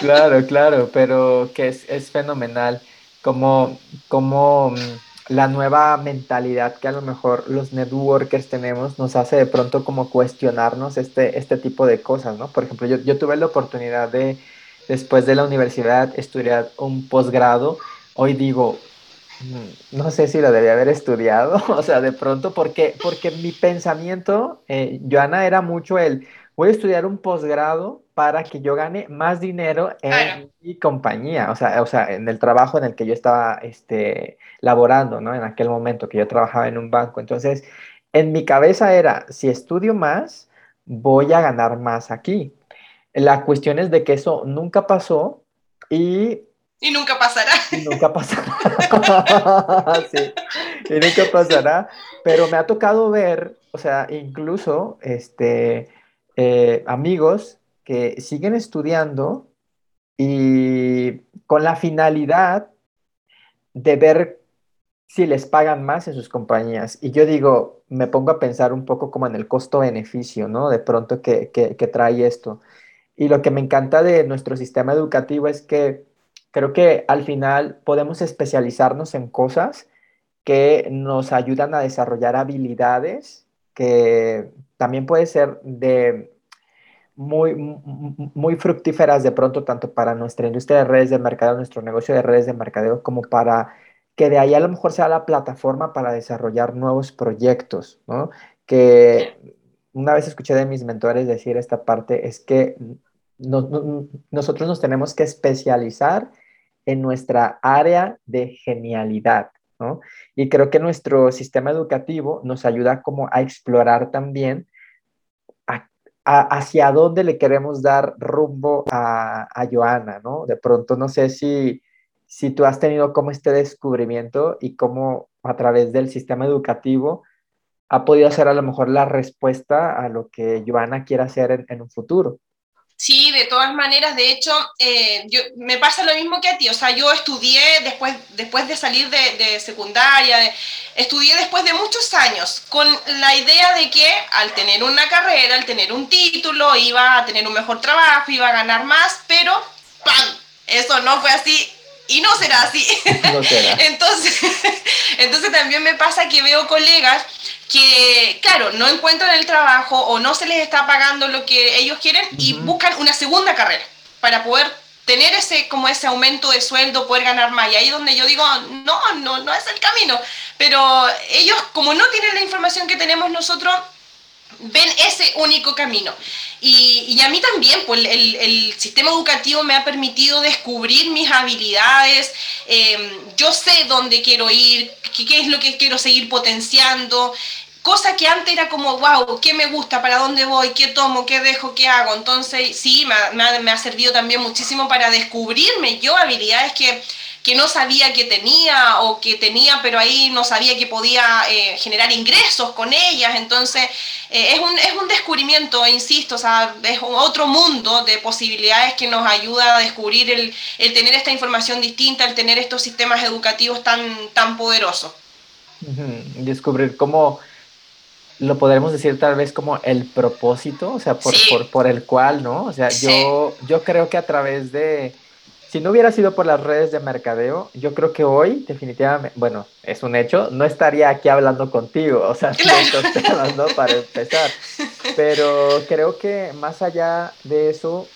claro, claro, pero que es, es fenomenal. Como, como mm, la nueva mentalidad que a lo mejor los networkers tenemos nos hace de pronto como cuestionarnos este, este tipo de cosas, ¿no? Por ejemplo, yo, yo tuve la oportunidad de, después de la universidad, estudiar un posgrado. Hoy digo, Mm, no sé si lo debía haber estudiado, o sea, de pronto, porque, porque mi pensamiento, eh, Joana, era mucho el, voy a estudiar un posgrado para que yo gane más dinero en mi compañía, o sea, o sea, en el trabajo en el que yo estaba este, laborando, ¿no? En aquel momento que yo trabajaba en un banco. Entonces, en mi cabeza era, si estudio más, voy a ganar más aquí. La cuestión es de que eso nunca pasó y y nunca pasará. Y nunca pasará. sí, y nunca pasará. Pero me ha tocado ver, o sea, incluso este, eh, amigos que siguen estudiando y con la finalidad de ver si les pagan más en sus compañías. Y yo digo, me pongo a pensar un poco como en el costo-beneficio, ¿no? De pronto que, que, trae esto. Y lo que me encanta de nuestro sistema educativo es que Creo que al final podemos especializarnos en cosas que nos ayudan a desarrollar habilidades que también puede ser de muy, muy fructíferas de pronto, tanto para nuestra industria de redes de mercadeo, nuestro negocio de redes de mercadeo, como para que de ahí a lo mejor sea la plataforma para desarrollar nuevos proyectos, ¿no? Que una vez escuché de mis mentores decir esta parte, es que nosotros nos tenemos que especializar en nuestra área de genialidad, ¿no? Y creo que nuestro sistema educativo nos ayuda como a explorar también hacia dónde le queremos dar rumbo a, a Joana, ¿no? De pronto no sé si, si tú has tenido como este descubrimiento y cómo a través del sistema educativo ha podido ser a lo mejor la respuesta a lo que Joana quiere hacer en un futuro. Sí, de todas maneras, de hecho, eh, yo, me pasa lo mismo que a ti, o sea, yo estudié después, después de salir de, secundaria, estudié después de muchos años con la idea de que al tener una carrera, al tener un título, iba a tener un mejor trabajo, iba a ganar más, pero ¡pam! Eso no fue así y no será así. No será. entonces, entonces también me pasa que veo colegas que, claro, no encuentran el trabajo o no se les está pagando lo que ellos quieren y buscan una segunda carrera para poder tener ese, como ese aumento de sueldo, poder ganar más. Y ahí donde yo digo, no, no, no es el camino. Pero ellos, como no tienen la información que tenemos nosotros, ven ese único camino. Y, y a mí también, pues el, el, sistema educativo me ha permitido descubrir mis habilidades, em, yo sé dónde quiero ir, qué, qué, es lo que quiero seguir potenciando, cosa que antes era como, wow, ¿qué me gusta? ¿Para dónde voy? ¿Qué tomo? ¿Qué dejo? ¿Qué hago? Entonces, sí, me ha, me ha, me ha servido también muchísimo para descubrirme yo habilidades que que no sabía que tenía o que tenía, pero ahí no sabía que podía eh, generar ingresos con ellas. Entonces, eh, es, un, es un descubrimiento, insisto, o sea, es otro mundo de posibilidades que nos ayuda a descubrir el, el tener esta información distinta, el tener estos sistemas educativos tan, tan poderosos. Descubrir cómo lo podremos decir tal vez como el propósito, o sea, por, por, por el cual, ¿no? O sea, yo, yo creo que a través de, si no hubiera sido por las redes de mercadeo, yo creo que hoy definitivamente, bueno, es un hecho, no estaría aquí hablando contigo, o sea, estos temas, ¿no? Para empezar. Pero creo que más allá de eso,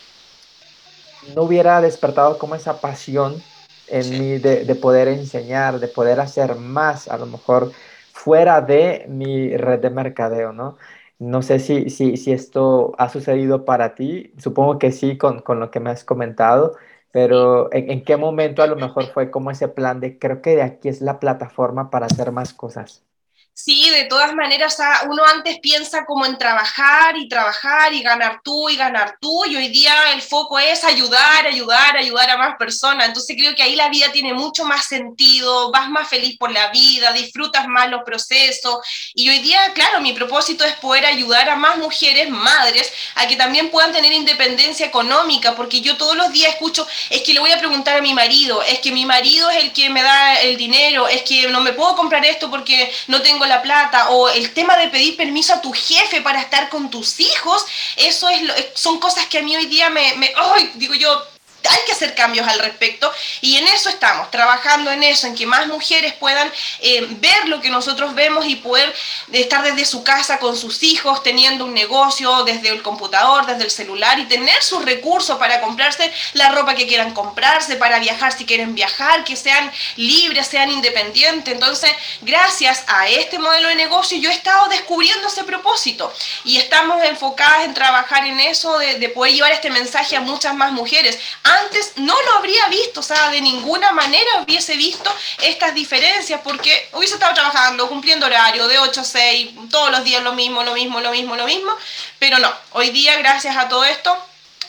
no hubiera despertado como esa pasión en mí de, de poder enseñar, de poder hacer más, a lo mejor fuera de mi red de mercadeo, ¿no? No sé si, si, si esto ha sucedido para ti, supongo que sí con, con lo que me has comentado, pero ¿en, ¿en, qué momento a lo mejor fue como ese plan de creo que de aquí es la plataforma para hacer más cosas? Sí, de todas maneras, uno antes piensa como en trabajar y trabajar y ganar tú y ganar tú, y hoy día el foco es ayudar, ayudar, ayudar a más personas. Entonces creo que ahí la vida tiene mucho más sentido, vas más feliz por la vida, disfrutas más los procesos. Y hoy día, claro, mi propósito es poder ayudar a más mujeres, madres, a que también puedan tener independencia económica, porque yo todos los días escucho, es que le voy a preguntar a mi marido, es que mi marido es el que me da el dinero, es que no me puedo comprar esto porque no tengo la plata o el tema de pedir permiso a tu jefe para estar con tus hijos, eso es son cosas que a mí hoy día me, me digo yo, hay que hacer cambios al respecto. Y en eso estamos, trabajando en eso, en que más mujeres puedan eh, ver lo que nosotros vemos y poder estar desde su casa con sus hijos, teniendo un negocio desde el computador, desde el celular y tener sus recursos para comprarse la ropa que quieran comprarse, para viajar si quieren viajar, que sean libres, sean independientes. Entonces, gracias a este modelo de negocio yo he estado descubriendo ese propósito. Y estamos enfocadas en trabajar en eso, de, de poder llevar este mensaje a muchas más mujeres antes no lo habría visto, o sea, de ninguna manera hubiese visto estas diferencias porque hubiese estado trabajando, cumpliendo horario de 8 a 6, todos los días lo mismo, lo mismo, lo mismo, lo mismo, pero no, hoy día gracias a todo esto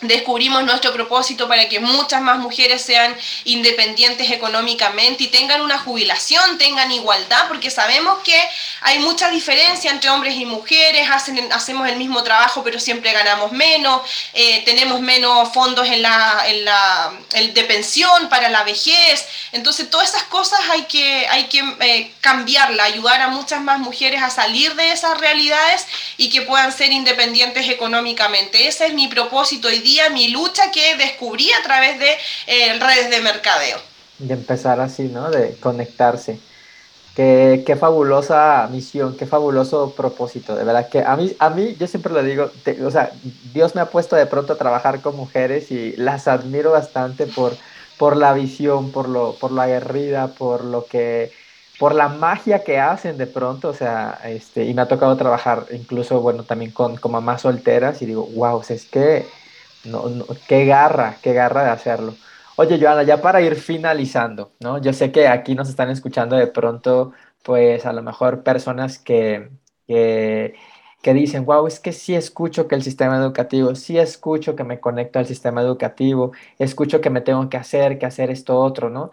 descubrimos nuestro propósito para que muchas más mujeres sean independientes económicamente y tengan una jubilación, tengan igualdad, porque sabemos que hay mucha diferencia entre hombres y mujeres, hacen, hacemos el mismo trabajo pero siempre ganamos menos, eh, tenemos menos fondos en la, en la de pensión para la vejez, entonces todas esas cosas hay que, hay que eh, cambiarla, ayudar a muchas más mujeres a salir de esas realidades y que puedan ser independientes económicamente. Ese es mi propósito hoy día mi lucha que descubrí a través de eh, redes de mercadeo. De empezar así, ¿no? De conectarse. Qué, qué, fabulosa misión, qué fabuloso propósito, de verdad que a mí, a mí yo siempre lo digo, o sea, Dios me ha puesto de pronto a trabajar con mujeres y las admiro bastante por, por la visión, por lo, por la aguerrida, por lo que, por la magia que hacen de pronto, o sea, este, y me ha tocado trabajar incluso, bueno, también con, con mamás solteras y digo, wow, o sea, es que no, no, qué garra, qué garra de hacerlo. Oye, Joana, ya para ir finalizando, ¿no? Yo sé que aquí nos están escuchando de pronto, pues a lo mejor personas que, que, que dicen, wow, es que sí escucho que el sistema educativo, sí escucho que me conecto al sistema educativo, escucho que me tengo que hacer, que hacer esto otro, ¿no?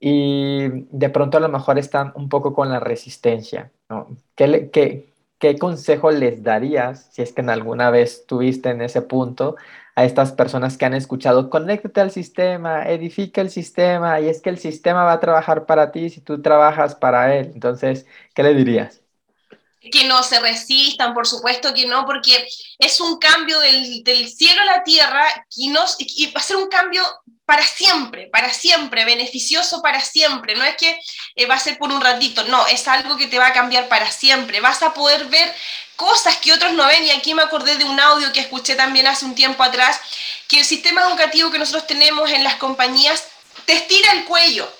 Y de pronto a lo mejor están un poco con la resistencia, ¿no? ¿Qué, qué, qué consejo les darías, si es que en alguna vez tuviste en ese punto, a estas personas que han escuchado, conéctate al sistema, edifica el sistema, y es que el sistema va a trabajar para ti si tú trabajas para él. Entonces, ¿qué le dirías? Que no se resistan, por supuesto que no, porque es un cambio del, del cielo a la tierra y, no, y va a ser un cambio para siempre, para siempre, beneficioso para siempre. No es que eh, va a ser por un ratito, no, es algo que te va a cambiar para siempre. Vas a poder ver cosas que otros no ven. Y aquí me acordé de un audio que escuché también hace un tiempo atrás, que el sistema educativo que nosotros tenemos en las compañías te estira el cuello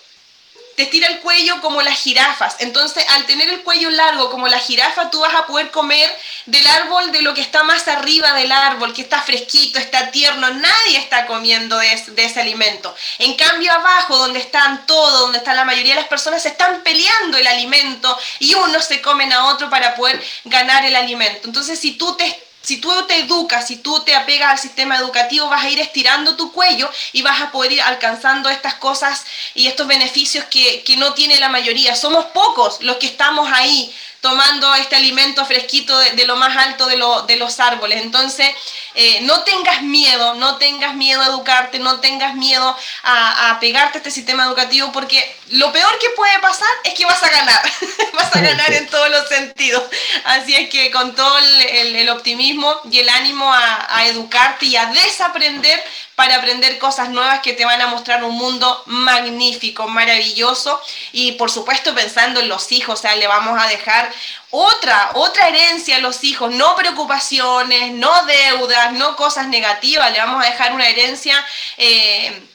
te estira el cuello como las jirafas. Entonces, al tener el cuello largo como la jirafa, tú vas a poder comer del árbol de lo que está más arriba del árbol, que está fresquito, está tierno. Nadie está comiendo de, ese alimento. En cambio, abajo, donde están todos, donde están la mayoría de las personas, se están peleando el alimento y unos se comen a otro para poder ganar el alimento. Entonces, si tú te si tú te educas, si tú te apegas al sistema educativo, vas a ir estirando tu cuello y vas a poder ir alcanzando estas cosas y estos beneficios que, que no tiene la mayoría. Somos pocos los que estamos ahí tomando este alimento fresquito de, lo más alto de, de, los árboles. Entonces, eh, no tengas miedo, no tengas miedo a educarte, no tengas miedo a, a, pegarte a este sistema educativo, porque lo peor que puede pasar es que vas a ganar, vas a ganar en todos los sentidos. Así es que con todo el, el, optimismo y el ánimo a, a educarte y a desaprender para aprender cosas nuevas que te van a mostrar un mundo magnífico, maravilloso. Y por supuesto pensando en los hijos, o sea, le vamos a dejar otra, otra herencia a los hijos, no preocupaciones, no deudas, no cosas negativas, le vamos a dejar una herencia eh,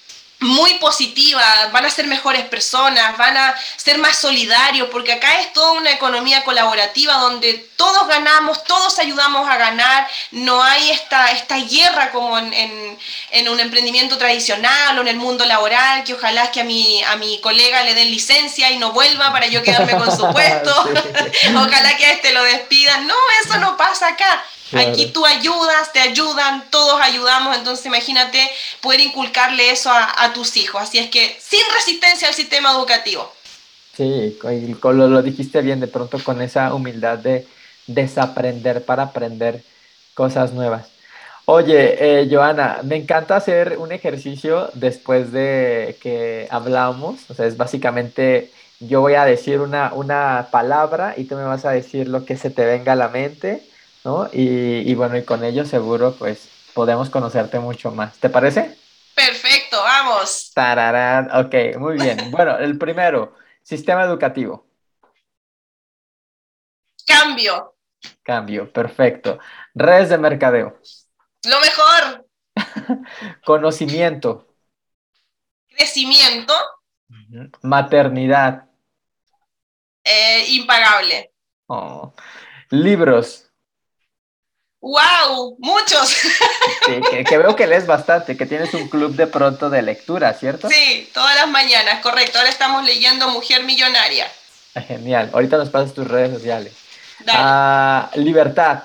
muy positiva, van a ser mejores personas, van a ser más solidarios, porque acá es toda una economía colaborativa donde todos ganamos, todos ayudamos a ganar, no hay esta, esta guerra como en, en, un emprendimiento tradicional o en el mundo laboral, que ojalá es que a mi, a mi colega le den licencia y no vuelva para yo quedarme con su puesto, ojalá que a este lo despidan, no, eso no pasa acá. Aquí tú ayudas, te ayudan, todos ayudamos, entonces imagínate poder inculcarle eso a, tus hijos. Así es que sin resistencia al sistema educativo. Sí, lo, lo dijiste bien de pronto con esa humildad de desaprender para aprender cosas nuevas. Oye, eh, Joana, me encanta hacer un ejercicio después de que hablamos. O sea, es básicamente yo voy a decir una, una palabra y tú me vas a decir lo que se te venga a la mente ¿no? Y, bueno, y con ello seguro pues podemos conocerte mucho más. ¿Te parece? Perfecto, vamos. Tararán, ok, muy bien. Bueno, el primero, sistema educativo. Cambio. Cambio, perfecto. Redes de mercadeo. Lo mejor. Conocimiento. Crecimiento. Maternidad. Eh, impagable. Oh. Libros. ¡Wow! Muchos. Sí, que, veo que lees bastante, que tienes un club de pronto de lectura, ¿cierto? Sí, todas las mañanas, correcto. Ahora estamos leyendo Mujer Millonaria. Genial. Ahorita nos pasas tus redes sociales. Ah, libertad.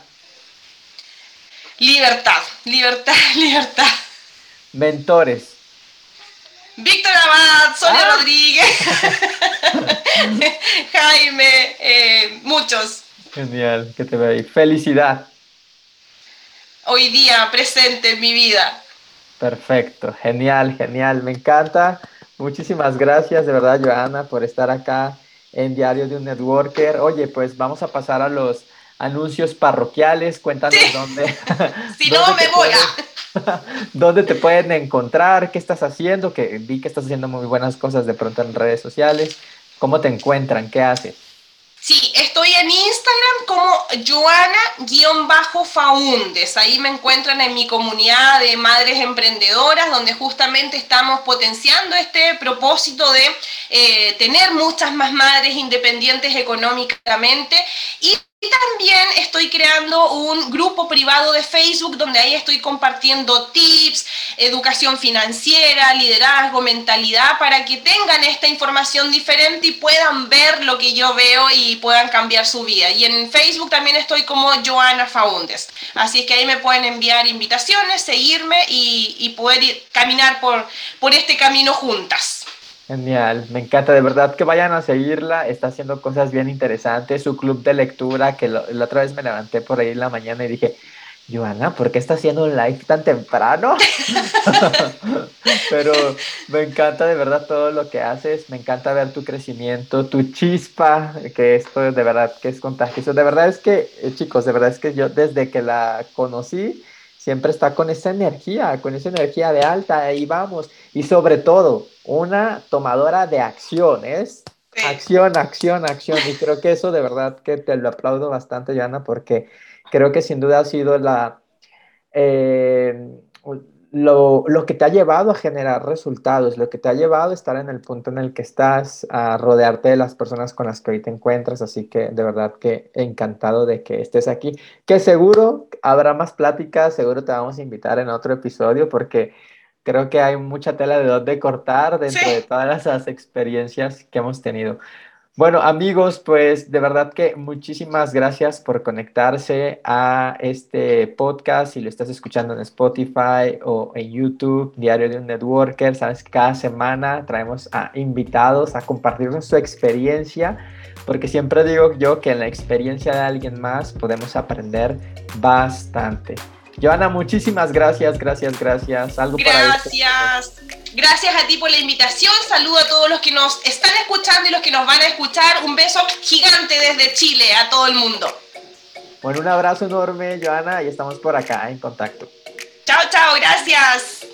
Libertad, libertad, libertad. Mentores. Víctor Abad, Sonia ah. Rodríguez, Jaime, eh, muchos. Genial, que te veo ahí. Felicidad hoy día presente en mi vida. Perfecto, genial, genial, me encanta. Muchísimas gracias de verdad, Joana, por estar acá en Diario de un Networker. Oye, pues vamos a pasar a los anuncios parroquiales. Cuéntanos dónde. si no, me voy a. ¿Dónde te pueden encontrar? ¿Qué estás haciendo? Que vi que estás haciendo muy buenas cosas de pronto en redes sociales. ¿Cómo te encuentran? ¿Qué haces? Sí, estoy en Instagram como Joana-Faundes. Ahí me encuentran en mi comunidad de madres emprendedoras, donde justamente estamos potenciando este propósito de eh, tener muchas más madres independientes económicamente y y también estoy creando un grupo privado de Facebook donde ahí estoy compartiendo tips, educación financiera, liderazgo, mentalidad, para que tengan esta información diferente y puedan ver lo que yo veo y puedan cambiar su vida. Y en Facebook también estoy como Joana Faundes. Así es que ahí me pueden enviar invitaciones, seguirme y, poder caminar por, por este camino juntas. Genial, me encanta, de verdad que vayan a seguirla, está haciendo cosas bien interesantes, su club de lectura, que la otra vez me levanté por ahí en la mañana y dije, Joana, ¿por qué está haciendo un live tan temprano? Pero me encanta de verdad todo lo que haces, me encanta ver tu crecimiento, tu chispa, que esto de verdad que es contagioso. De verdad es que, eh, chicos, de verdad es que yo desde que la conocí, siempre está con esa energía, con esa energía de alta, ahí vamos. Y sobre todo, una tomadora de acciones. Acción, acción, acción. Y creo que eso de verdad que te lo aplaudo bastante, Yana, porque creo que sin duda ha sido la, eh, lo, lo, que te ha llevado a generar resultados, lo que te ha llevado a estar en el punto en el que estás, a rodearte de las personas con las que hoy te encuentras. Así que de verdad que encantado de que estés aquí. Que seguro habrá más pláticas, seguro te vamos a invitar en otro episodio porque creo que hay mucha tela de dónde cortar dentro de todas las experiencias que hemos tenido. Bueno, amigos, pues de verdad que muchísimas gracias por conectarse a este podcast. Si lo estás escuchando en Spotify o en YouTube, Diario de un Networker, sabes que cada semana traemos a invitados a compartirnos su experiencia, porque siempre digo yo que en la experiencia de alguien más podemos aprender bastante. Joana, muchísimas gracias, gracias, gracias. Algo gracias. Gracias a ti por la invitación. Saludo a todos los que nos están escuchando y los que nos van a escuchar. Un beso gigante desde Chile a todo el mundo. Bueno, un abrazo enorme, Joana, y estamos por acá en contacto. Chao, chao, gracias.